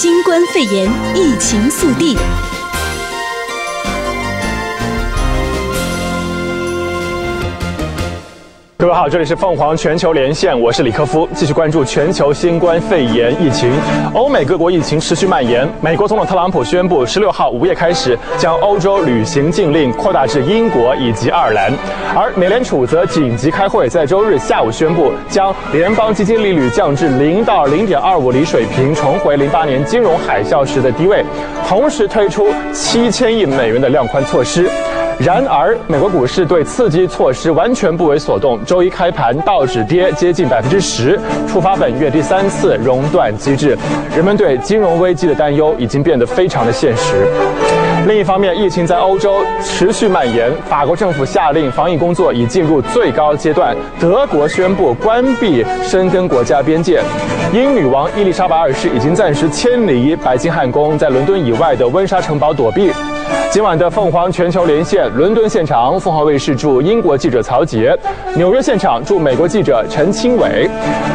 新冠肺炎疫情速递。各位好，这里是凤凰全球连线，我是李科夫，继续关注全球新冠肺炎疫情。欧美各国疫情持续蔓延，美国总统特朗普宣布，十六号午夜开始将欧洲旅行禁令扩大至英国以及爱尔兰，而美联储则紧急开会，在周日下午宣布将联邦基金利率降至零到零点二五厘水平，重回零八年金融海啸时的低位，同时推出七千亿美元的量宽措施。然而，美国股市对刺激措施完全不为所动。周一开盘，道指跌接近百分之十，触发本月第三次熔断机制。人们对金融危机的担忧已经变得非常的现实。另一方面，疫情在欧洲持续蔓延，法国政府下令防疫工作已进入最高阶段。德国宣布关闭申根国家边界。英女王伊丽莎白二世已经暂时迁离白金汉宫，在伦敦以外的温莎城堡躲避。今晚的凤凰全球连线，伦敦现场，凤凰卫视驻英国记者曹杰；纽约现场驻美国记者陈清伟；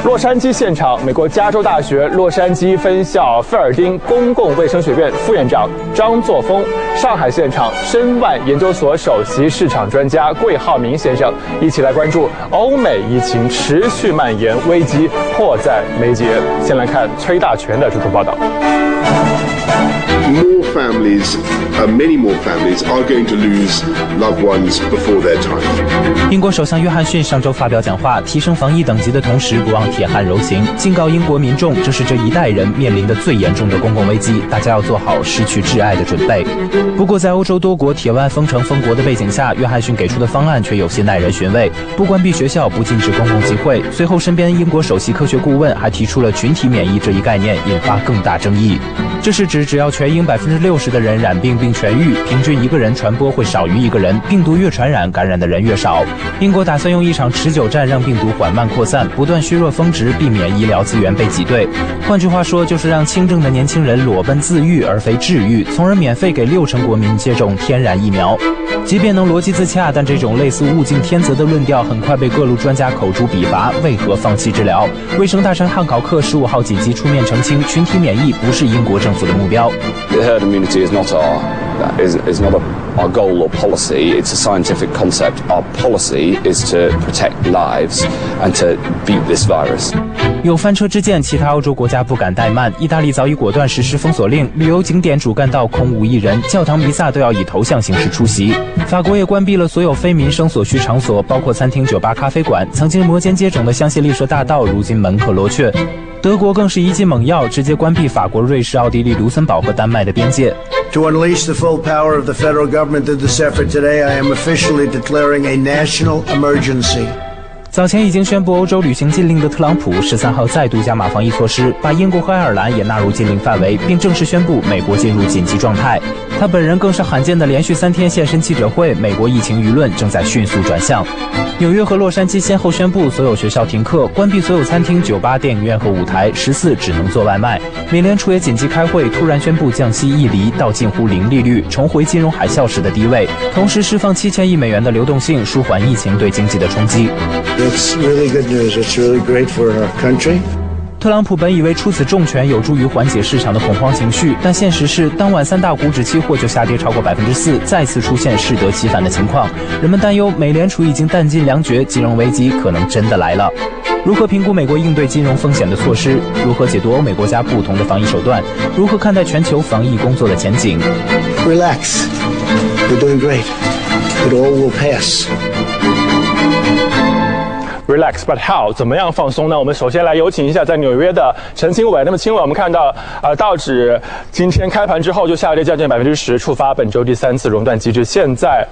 洛杉矶现场，美国加州大学洛杉矶分校费尔丁公共卫生学院副院长张作峰；上海现场，申万研究所首席市场专家桂浩明先生，一起来关注欧美疫情持续蔓延，危机迫在眉睫。先来看崔大全的这图报道。Families, uh, many more families are going to lose loved ones before their time. 英国首相约翰逊上周发表讲话，提升防疫等级的同时，不忘铁汉柔情，警告英国民众，这是这一代人面临的最严重的公共危机，大家要做好失去挚爱的准备。不过，在欧洲多国铁腕封城封国的背景下，约翰逊给出的方案却有些耐人寻味：不关闭学校，不禁止公共集会。随后，身边英国首席科学顾问还提出了群体免疫这一概念，引发更大争议。这是指只要全英百分六十的人染病并痊愈，平均一个人传播会少于一个人，病毒越传染，感染的人越少。英国打算用一场持久战让病毒缓慢扩散，不断削弱峰值，避免医疗资源被挤兑。换句话说，就是让轻症的年轻人裸奔自愈而非治愈，从而免费给六成国民接种天然疫苗。即便能逻辑自洽，但这种类似物竞天择的论调很快被各路专家口诛笔伐。为何放弃治疗？卫生大臣汉考克十五号紧急出面澄清，群体免疫不是英国政府的目标。Herd immunity is not our, is, is not a, our goal or policy. It's a scientific concept. Our policy is to protect lives and to beat this virus. 有翻车之鉴，其他欧洲国家不敢怠慢。意大利早已果断实施封锁令，旅游景点主干道空无一人，教堂弥撒都要以头像形式出席。法国也关闭了所有非民生所需场所，包括餐厅、酒吧、咖啡馆。曾经摩肩接踵的香榭丽舍大道，如今门可罗雀。德国更是一剂猛药，直接关闭法国、瑞士、奥地利、卢森堡和丹麦的边界。To unleash the full power of the federal government through this effort today, I am officially declaring a national emergency. 早前已经宣布欧洲旅行禁令的特朗普，十三号再度加码防疫措施，把英国和爱尔兰也纳入禁令范围，并正式宣布美国进入紧急状态。他本人更是罕见的连续三天现身记者会。美国疫情舆论正在迅速转向。纽约和洛杉矶先后宣布所有学校停课，关闭所有餐厅、酒吧、电影院和舞台，十四只能做外卖。美联储也紧急开会，突然宣布降息一厘到近乎零利率，重回金融海啸时的低位，同时释放七千亿美元的流动性，舒缓疫情对经济的冲击。It's really good news. It's really great for our country. 特朗普本以为出此重拳有助于缓解市场的恐慌情绪，但现实是当晚三大股指期货就下跌超过百分之四，再次出现适得其反的情况。人们担忧美联储已经弹尽粮绝，金融危机可能真的来了。如何评估美国应对金融风险的措施？如何解读欧美国家不同的防疫手段？如何看待全球防疫工作的前景？Relax, you're doing great. It all will pass. Relax, but how？怎么样放松呢？我们首先来有请一下在纽约的陈清伟。那么，清伟，我们看到，呃，道指今天开盘之后就下跌将近百分之十，触发本周第三次熔断机制，现在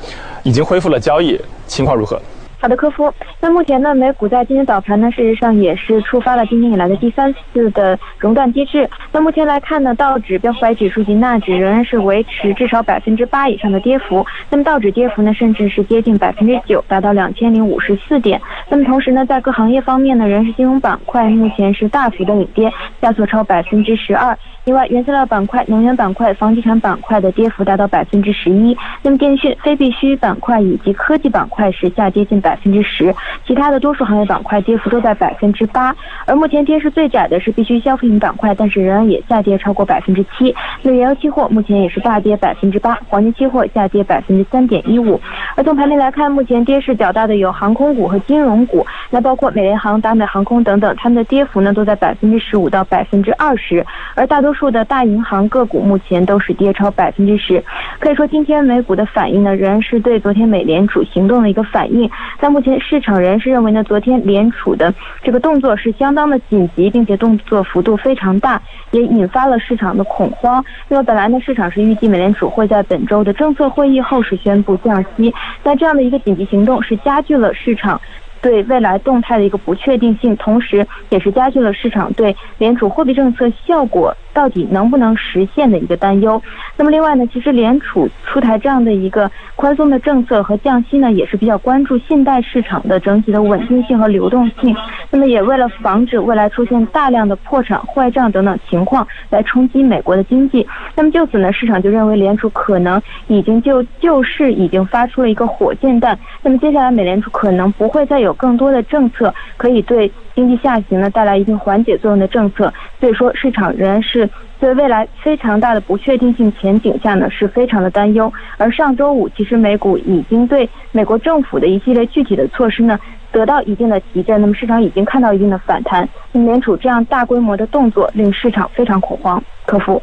已经恢复了交易，情况如何？好的，客服。那目前呢，美股在今天早盘呢，事实上也是触发了今年以来的第三次的熔断机制。那目前来看呢，道指、标普白指数及纳指仍然是维持至少百分之八以上的跌幅。那么道指跌幅呢，甚至是接近百分之九，达到两千零五十四点。那么同时呢，在各行业方面呢，仍是金融板块目前是大幅的领跌，下挫超百分之十二。另外，原材料板块、能源板块、房地产板块的跌幅达到百分之十一。那么电讯、非必需板块以及科技板块是下跌近百。百分之十，其他的多数行业板块跌幅都在百分之八。而目前跌势最窄的是必需消费品板块，但是仍然也下跌超过百分之七。那原油期货目前也是大跌百分之八，黄金期货下跌百分之三点一五。而从盘面来看，目前跌势较大的有航空股和金融股，那包括美联航、达美航空等等，它们的跌幅呢都在百分之十五到百分之二十。而大多多数的大银行个股目前都是跌超百分之十。可以说，今天美股的反应呢，仍然是对昨天美联储行动的一个反应。但目前市场仍然是认为呢，昨天联储的这个动作是相当的紧急，并且动作幅度非常大，也引发了市场的恐慌。那么本来呢，市场是预计美联储会在本周的政策会议后是宣布降息，但这样的一个紧急行动是加剧了市场。对未来动态的一个不确定性，同时也是加剧了市场对联储货币政策效果到底能不能实现的一个担忧。那么另外呢，其实联储出台这样的一个宽松的政策和降息呢，也是比较关注信贷市场的整体的稳定性和流动性。那么也为了防止未来出现大量的破产、坏账等等情况来冲击美国的经济。那么就此呢，市场就认为联储可能已经就救市已经发出了一个火箭弹。那么接下来美联储可能不会再有。更多的政策可以对经济下行呢带来一定缓解作用的政策，所以说市场仍然是对未来非常大的不确定性前景下呢是非常的担忧。而上周五，其实美股已经对美国政府的一系列具体的措施呢得到一定的提振，那么市场已经看到一定的反弹。美联储这样大规模的动作令市场非常恐慌。客服。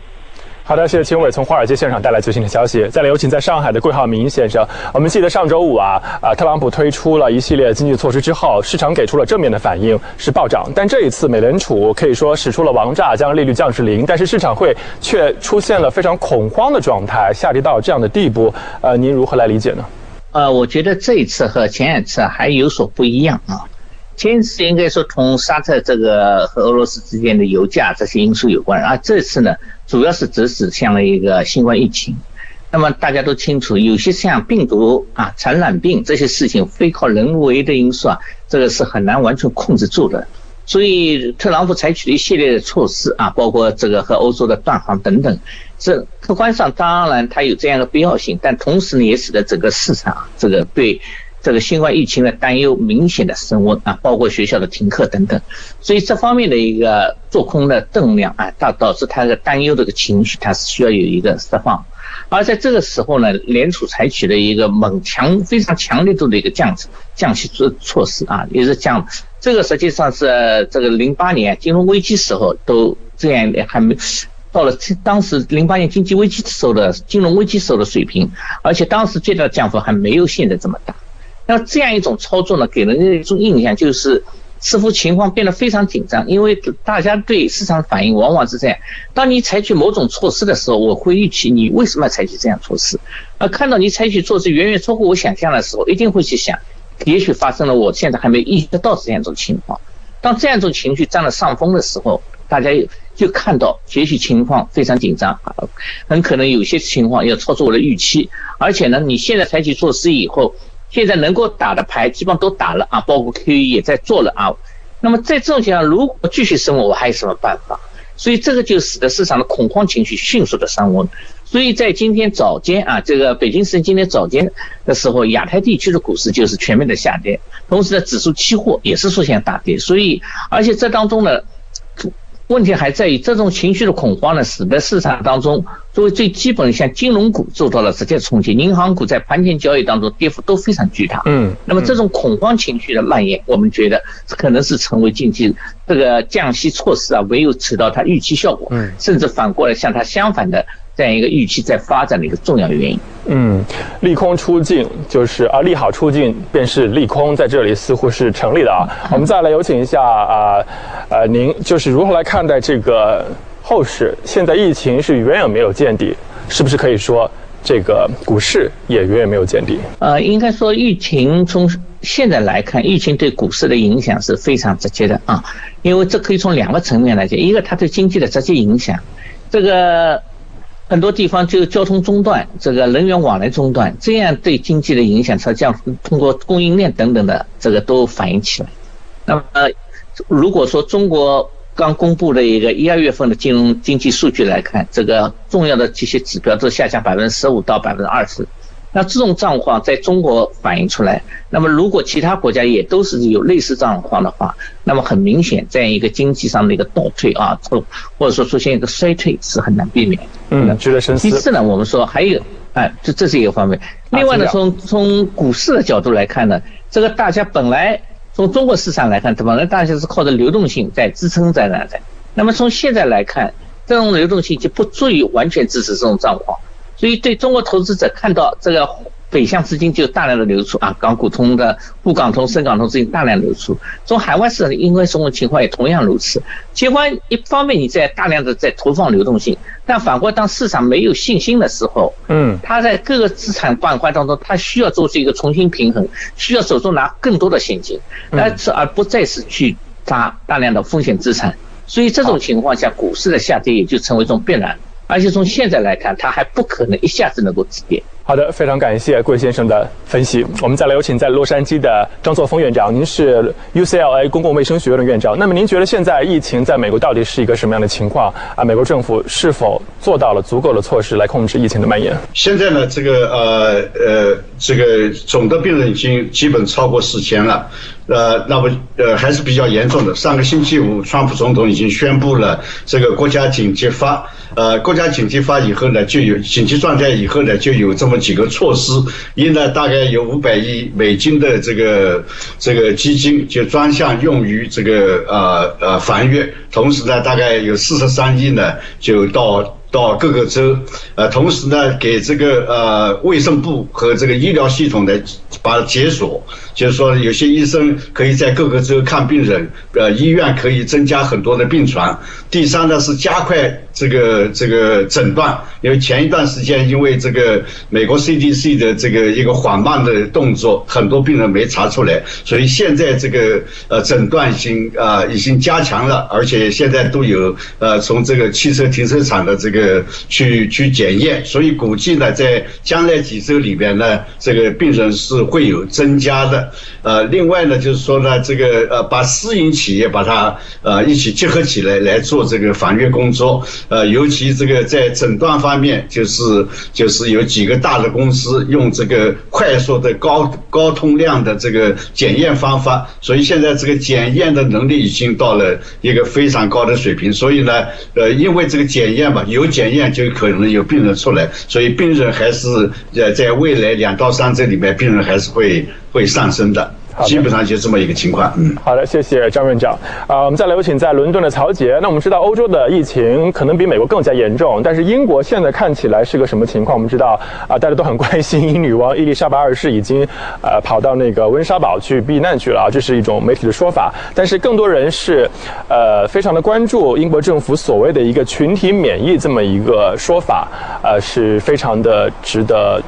好的，谢谢秦伟从华尔街现场带来最新的消息。再来有请在上海的桂浩明先生。我们记得上周五啊，啊，特朗普推出了一系列经济措施之后，市场给出了正面的反应，是暴涨。但这一次美联储可以说使出了王炸，将利率降至零，但是市场会却出现了非常恐慌的状态，下跌到这样的地步。呃，您如何来理解呢？呃，我觉得这一次和前两次还有所不一样啊。前一次应该说同沙特这个和俄罗斯之间的油价这些因素有关，而这次呢，主要是指指向了一个新冠疫情。那么大家都清楚，有些像病毒啊、传染病这些事情，非靠人为的因素啊，这个是很难完全控制住的。所以特朗普采取了一系列的措施啊，包括这个和欧洲的断航等等，这客观上当然它有这样的必要性，但同时呢，也使得整个市场这个对。这个新冠疫情的担忧明显的升温啊，包括学校的停课等等，所以这方面的一个做空的动量啊，导导致它的担忧这个情绪，它是需要有一个释放。而在这个时候呢，联储采取了一个猛强、非常强力度的一个降降息措措施啊，也是降。这个实际上是这个零八年金融危机时候都这样，还没到了当时零八年经济危机时候的金融危机时候的水平，而且当时最大的降幅还没有现在这么大。那这样一种操作呢，给人的一种印象就是，似乎情况变得非常紧张，因为大家对市场反应往往是这样：当你采取某种措施的时候，我会预期你为什么要采取这样措施；而看到你采取措施远远超过我想象的时候，一定会去想，也许发生了我现在还没意识到这样一种情况。当这样一种情绪占了上风的时候，大家就看到也许情况非常紧张啊，很可能有些情况要超出我的预期，而且呢，你现在采取措施以后。现在能够打的牌基本上都打了啊，包括 QE 也在做了啊。那么在这种情况下，如果继续升温，我还有什么办法？所以这个就使得市场的恐慌情绪迅速的升温。所以在今天早间啊，这个北京时间今天早间的时候，亚太地区的股市就是全面的下跌，同时呢，指数期货也是出现大跌。所以，而且这当中呢。问题还在于这种情绪的恐慌呢，使得市场当中作为最基本的像金融股受到了直接冲击，银行股在盘前交易当中跌幅都非常巨大。嗯，那么这种恐慌情绪的蔓延，我们觉得可能是成为近期这个降息措施啊没有起到它预期效果，嗯，甚至反过来向它相反的。这样一个预期在发展的一个重要原因。嗯，利空出尽就是啊，利好出尽便是利空，在这里似乎是成立的啊。我们再来有请一下啊，呃，您就是如何来看待这个后市？现在疫情是远远没有见底，是不是可以说这个股市也远远没有见底？呃，应该说疫情从现在来看，疫情对股市的影响是非常直接的啊，因为这可以从两个层面来讲，一个它对经济的直接影响，这个。很多地方就交通中断，这个人员往来中断，这样对经济的影响，它将通过供应链等等的这个都反映起来。那么，如果说中国刚公布的一个一二月份的金融经济数据来看，这个重要的这些指标都下降百分之十五到百分之二十，那这种状况在中国反映出来，那么如果其他国家也都是有类似状况的话，那么很明显，这样一个经济上的一个倒退啊，或或者说出现一个衰退是很难避免。嗯，值得深思。其次呢，我们说还有，哎，这这是一个方面。另外呢，从从股市的角度来看呢，这个大家本来从中国市场来看，本来大家是靠着流动性在支撑在那的。那么从现在来看，这种流动性就不足以完全支持这种状况。所以，对中国投资者看到这个北向资金就大量的流出啊，港股通的沪港通、深港通资金大量流出，从海外市场因为什么情况也同样如此。尽管一方面你在大量的在投放流动性，但反过当市场没有信心的时候，嗯，它在各个资产板块当中，它需要做出一个重新平衡，需要手中拿更多的现金，而是而不再是去砸大量的风险资产。所以这种情况下，股市的下跌也就成为一种必然。而且从现在来看，它还不可能一下子能够止跌。好的，非常感谢贵先生的分析。我们再来有请在洛杉矶的张作峰院长，您是 UCLA 公共卫生学院的院长。那么您觉得现在疫情在美国到底是一个什么样的情况啊？美国政府是否做到了足够的措施来控制疫情的蔓延？现在呢，这个呃呃，这个总的病人已经基本超过四千了。呃，那么呃还是比较严重的。上个星期五，川普总统已经宣布了这个国家紧急法。呃，国家紧急法以后呢，就有紧急状态以后呢，就有这么几个措施。一呢，大概有五百亿美金的这个这个基金，就专项用于这个呃呃防御。同时呢，大概有四十三亿呢，就到。到各个州，呃，同时呢，给这个呃卫生部和这个医疗系统的把解锁，就是说有些医生可以在各个州看病人，呃，医院可以增加很多的病床。第三呢是加快这个这个诊断，因为前一段时间因为这个美国 CDC 的这个一个缓慢的动作，很多病人没查出来，所以现在这个呃诊断已经啊、呃、已经加强了，而且现在都有呃从这个汽车停车场的这个。呃，去去检验，所以估计呢，在将来几周里边呢，这个病人是会有增加的。呃，另外呢，就是说呢，这个呃，把私营企业把它呃一起结合起来来做这个防御工作。呃，尤其这个在诊断方面，就是就是有几个大的公司用这个快速的高高通量的这个检验方法，所以现在这个检验的能力已经到了一个非常高的水平。所以呢，呃，因为这个检验嘛，有检验就可能有病人出来，所以病人还是在未来两到三周里面，病人还是会会上升的。基本上就这么一个情况。嗯，好的，谢谢张院长。啊，我们再来有请在伦敦的曹杰。那我们知道欧洲的疫情可能比美国更加严重，但是英国现在看起来是个什么情况？我们知道啊，大家都很关心英女王伊丽莎白二世已经呃跑到那个温莎堡去避难去了啊，这是一种媒体的说法。但是更多人是呃非常的关注英国政府所谓的一个群体免疫这么一个说法，呃是非常的值得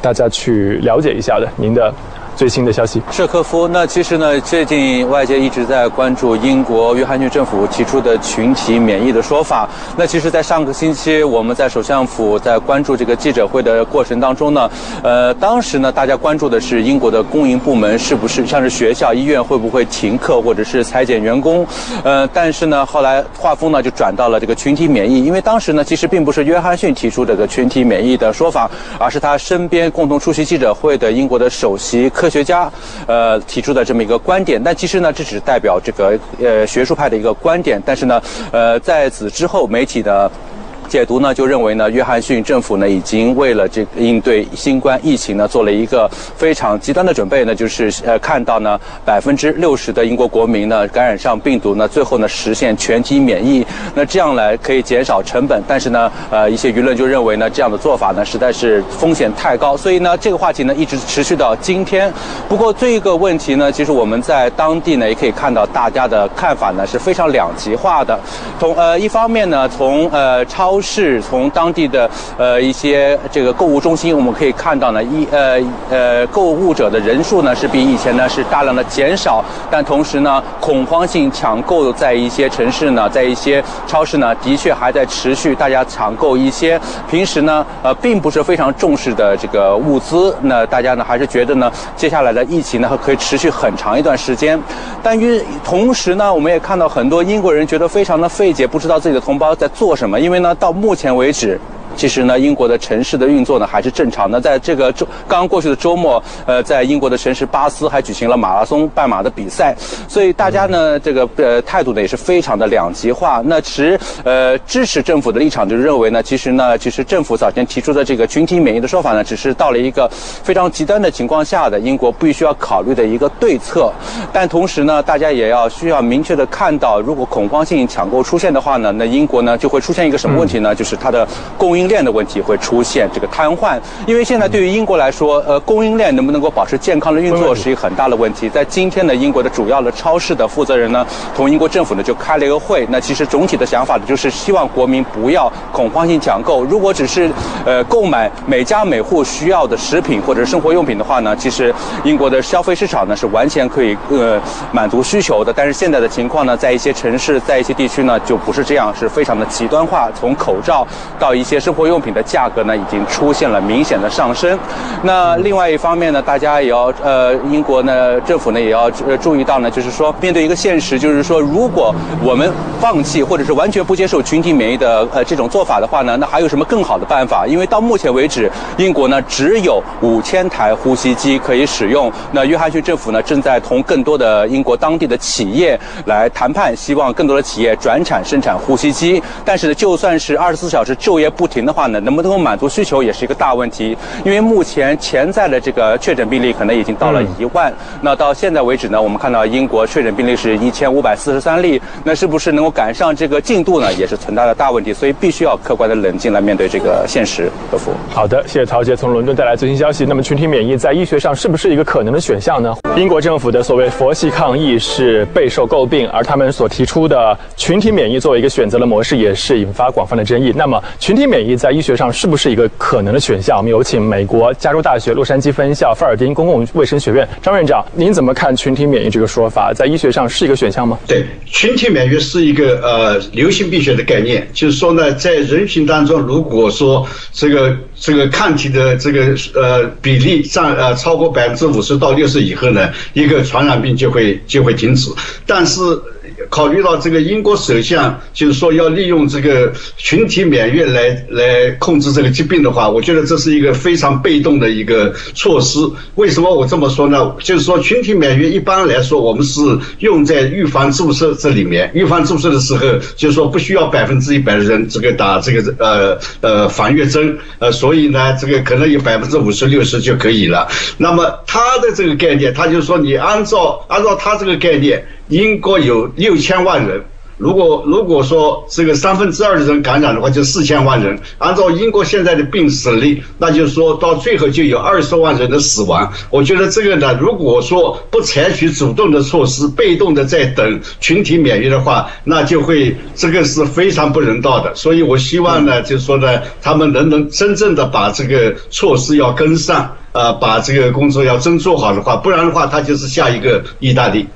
大家去了解一下的。您的。最新的消息，舍科夫。那其实呢，最近外界一直在关注英国约翰逊政府提出的群体免疫的说法。那其实，在上个星期，我们在首相府在关注这个记者会的过程当中呢，呃，当时呢，大家关注的是英国的公营部门是不是像是学校、医院会不会停课或者是裁减员工。呃，但是呢，后来画风呢就转到了这个群体免疫，因为当时呢，其实并不是约翰逊提出这个群体免疫的说法，而是他身边共同出席记者会的英国的首席。科学家，呃，提出的这么一个观点，但其实呢，这只代表这个呃学术派的一个观点，但是呢，呃，在此之后，媒体的。解读呢，就认为呢，约翰逊政府呢，已经为了这个应对新冠疫情呢，做了一个非常极端的准备呢，就是呃，看到呢，百分之六十的英国国民呢，感染上病毒呢，最后呢，实现全体免疫，那这样来可以减少成本，但是呢，呃，一些舆论就认为呢，这样的做法呢，实在是风险太高，所以呢，这个话题呢，一直持续到今天。不过这个问题呢，其实我们在当地呢，也可以看到大家的看法呢，是非常两极化的。从呃一方面呢，从呃超是从当地的呃一些这个购物中心，我们可以看到呢，一呃呃购物者的人数呢是比以前呢是大量的减少，但同时呢，恐慌性抢购在一些城市呢，在一些超市呢，的确还在持续，大家抢购一些平时呢呃并不是非常重视的这个物资，那大家呢还是觉得呢，接下来的疫情呢可以持续很长一段时间，但与同时呢，我们也看到很多英国人觉得非常的费解，不知道自己的同胞在做什么，因为呢到。目前为止，其实呢，英国的城市的运作呢还是正常的。在这个周刚过去的周末，呃，在英国的城市巴斯还举行了马拉松半马的比赛，所以大家呢这个呃态度呢也是非常的两极化。那持呃支持政府的立场就认为呢，其实呢，其实政府早前提出的这个群体免疫的说法呢，只是到了一个非常极端的情况下的英国必须要考虑的一个对策。但同时呢，大家也要需要明确的看到，如果恐慌性抢购出现的话呢，那英国呢就会出现一个什么问题呢？就是它的供应链的问题会出现这个瘫痪。因为现在对于英国来说，呃，供应链能不能够保持健康的运作是一个很大的问题。在今天呢，英国的主要的超市的负责人呢，同英国政府呢就开了一个会。那其实总体的想法呢，就是希望国民不要恐慌性抢购。如果只是呃购买每家每户需要的食品或者生活用品的话呢，其实英国的消费市场呢是完全可以呃满足需求的。但是现在的情况呢，在一些城市，在一些地区呢，就不是这样，是非常的极端化。从口罩到一些生活用品的价格呢，已经出现了明显的上升。那另外一方面呢，大家也要呃，英国呢政府呢也要呃注意到呢，就是说面对一个现实，就是说如果我们放弃或者是完全不接受群体免疫的呃这种做法的话呢，那还有什么更好的办法？因为到目前为止，英国呢只有五千台呼吸机可以使用。那约翰逊政府呢正在同更多的英国当地的企业来谈判，希望更多的企业转产生产呼吸机。但是呢，就算是二十四小时昼夜不停的话呢，能不能够满足需求也是一个大问题。因为目前潜在的这个确诊病例可能已经到了一万。嗯、那到现在为止呢，我们看到英国确诊病例是一千五百四十三例。那是不是能够赶上这个进度呢？也是存在的大问题。所以必须要客观的冷静来面对这个现实。德福，好的，谢谢曹杰从伦敦带来最新消息。那么群体免疫在医学上是不是一个可能的选项呢？英国政府的所谓佛系抗疫是备受诟病，而他们所提出的群体免疫作为一个选择的模式，也是引发广泛的争议。那么群体免疫在医学上是不是一个可能的选项？我们有请美国加州大学洛杉矶分校费尔丁公共卫生学院张院长，您怎么看群体免疫这个说法？在医学上是一个选项吗？对，群体免疫是一个呃流行病学的概念，就是说呢，在人群当中，如果说这个这个抗体的这个呃比例占呃超过百分之五十到六十以后呢，一个传染病就会就会停止，但是。考虑到这个英国首相就是说要利用这个群体免疫来来控制这个疾病的话，我觉得这是一个非常被动的一个措施。为什么我这么说呢？就是说群体免疫一般来说我们是用在预防注射这里面，预防注射的时候就是说不需要百分之一百的人这个打这个呃呃防御针，呃所以呢这个可能有百分之五十六十就可以了。那么他的这个概念，他就是说你按照按照他这个概念。英国有六千万人，如果如果说这个三分之二的人感染的话，就四千万人。按照英国现在的病死率，那就是说到最后就有二十万人的死亡。我觉得这个呢，如果说不采取主动的措施，被动的在等群体免疫的话，那就会这个是非常不人道的。所以我希望呢，就是说呢，他们能能真正的把这个措施要跟上，呃，把这个工作要真做好的话，不然的话，他就是下一个意大利。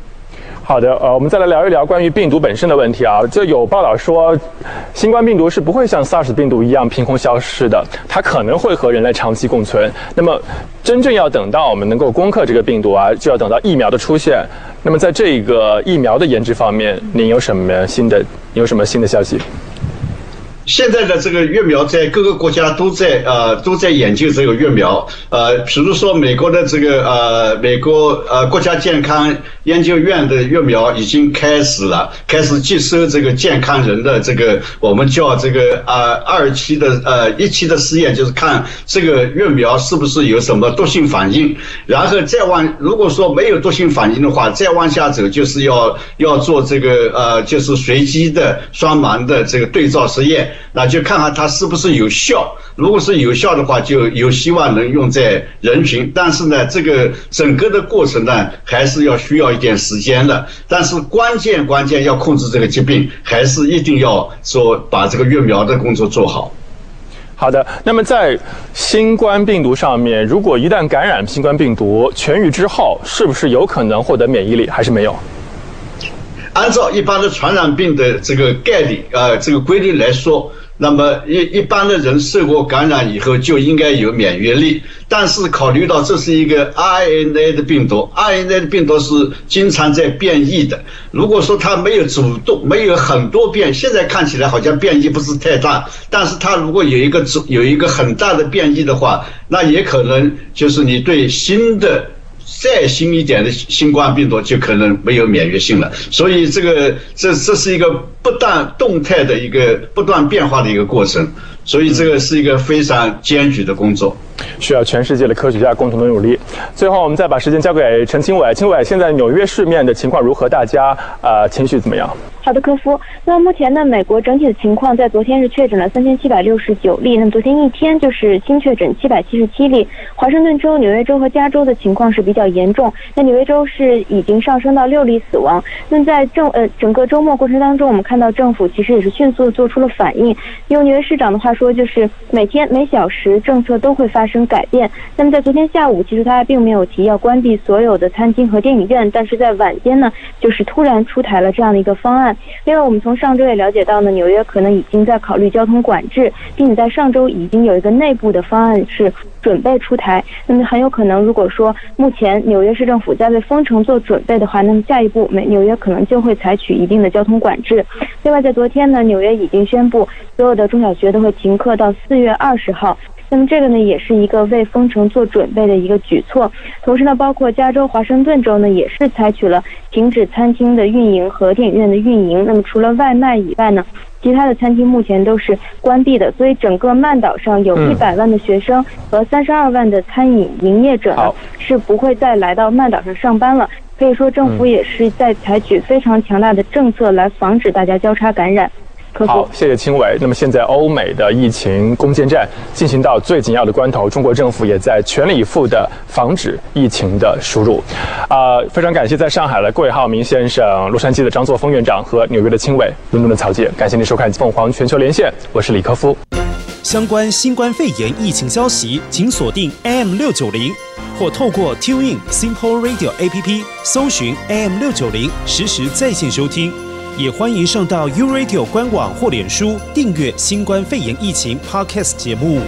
好的，呃，我们再来聊一聊关于病毒本身的问题啊。就有报道说，新冠病毒是不会像 SARS 病毒一样凭空消失的，它可能会和人类长期共存。那么，真正要等到我们能够攻克这个病毒啊，就要等到疫苗的出现。那么，在这个疫苗的研制方面，您有什么新的？有什么新的消息？现在的这个疫苗在各个国家都在呃都在研究这个疫苗，呃，比如说美国的这个呃美国呃国家健康研究院的疫苗已经开始了，开始接收这个健康人的这个我们叫这个呃二期的呃一期的试验，就是看这个疫苗是不是有什么毒性反应，然后再往如果说没有毒性反应的话，再往下走就是要要做这个呃就是随机的双盲的这个对照实验。那就看看它是不是有效，如果是有效的话，就有希望能用在人群。但是呢，这个整个的过程呢，还是要需要一点时间的。但是关键关键要控制这个疾病，还是一定要说把这个疫苗的工作做好。好的，那么在新冠病毒上面，如果一旦感染新冠病毒痊愈之后，是不是有可能获得免疫力，还是没有？按照一般的传染病的这个概率啊，这个规律来说。那么一一般的人受过感染以后就应该有免疫力，但是考虑到这是一个 RNA 的病毒，RNA 的病毒是经常在变异的。如果说它没有主动，没有很多变，现在看起来好像变异不是太大，但是它如果有一个主有一个很大的变异的话，那也可能就是你对新的。再新一点的新冠病毒就可能没有免疫性了，所以这个这这是一个不断动态的一个不断变化的一个过程，所以这个是一个非常艰巨的工作。需要全世界的科学家共同的努力。最后，我们再把时间交给陈清伟。清伟，现在纽约市面的情况如何？大家、呃，情绪怎么样？好的，科夫。那目前呢，美国整体的情况，在昨天是确诊了三千七百六十九例。那么昨天一天就是新确诊七百七十七例。华盛顿州、纽约州和加州的情况是比较严重。那纽约州是已经上升到六例死亡。那在政呃整个周末过程当中，我们看到政府其实也是迅速做出了反应。用纽约市长的话说，就是每天每小时政策都会发生改变。那么在昨天下午，其实他并没有提要关闭所有的餐厅和电影院，但是在晚间呢，就是突然出台了这样的一个方案。另外，我们从上周也了解到呢，纽约可能已经在考虑交通管制，并且在上周已经有一个内部的方案是准备出台。那么很有可能，如果说目前纽约市政府在为封城做准备的话，那么下一步美纽约可能就会采取一定的交通管制。另外，在昨天呢，纽约已经宣布所有的中小学都会停课到四月二十号。那么这个呢，也是一个为封城做准备的一个举措。同时呢，包括加州、华盛顿州呢，也是采取了停止餐厅的运营和电影院的运营。那么除了外卖以外呢，其他的餐厅目前都是关闭的。所以整个曼岛上有一百万的学生和三十二万的餐饮营业者呢，是不会再来到曼岛上上班了。可以说，政府也是在采取非常强大的政策来防止大家交叉感染。好，谢谢青伟。那么现在欧美的疫情攻坚战进行到最紧要的关头，中国政府也在全力以赴的防止疫情的输入。啊、呃，非常感谢在上海的桂浩明先生、洛杉矶的张作峰院长和纽约的青伟、伦敦的曹杰。感谢您收看凤凰全球连线，我是李科夫。相关新冠肺炎疫情消息，请锁定 AM 六九零，或透过 TuneIn Simple Radio APP 搜寻 AM 六九零，实时在线收听。也欢迎上到 U Radio 官网或脸书订阅新冠肺炎疫情 Podcast 节目。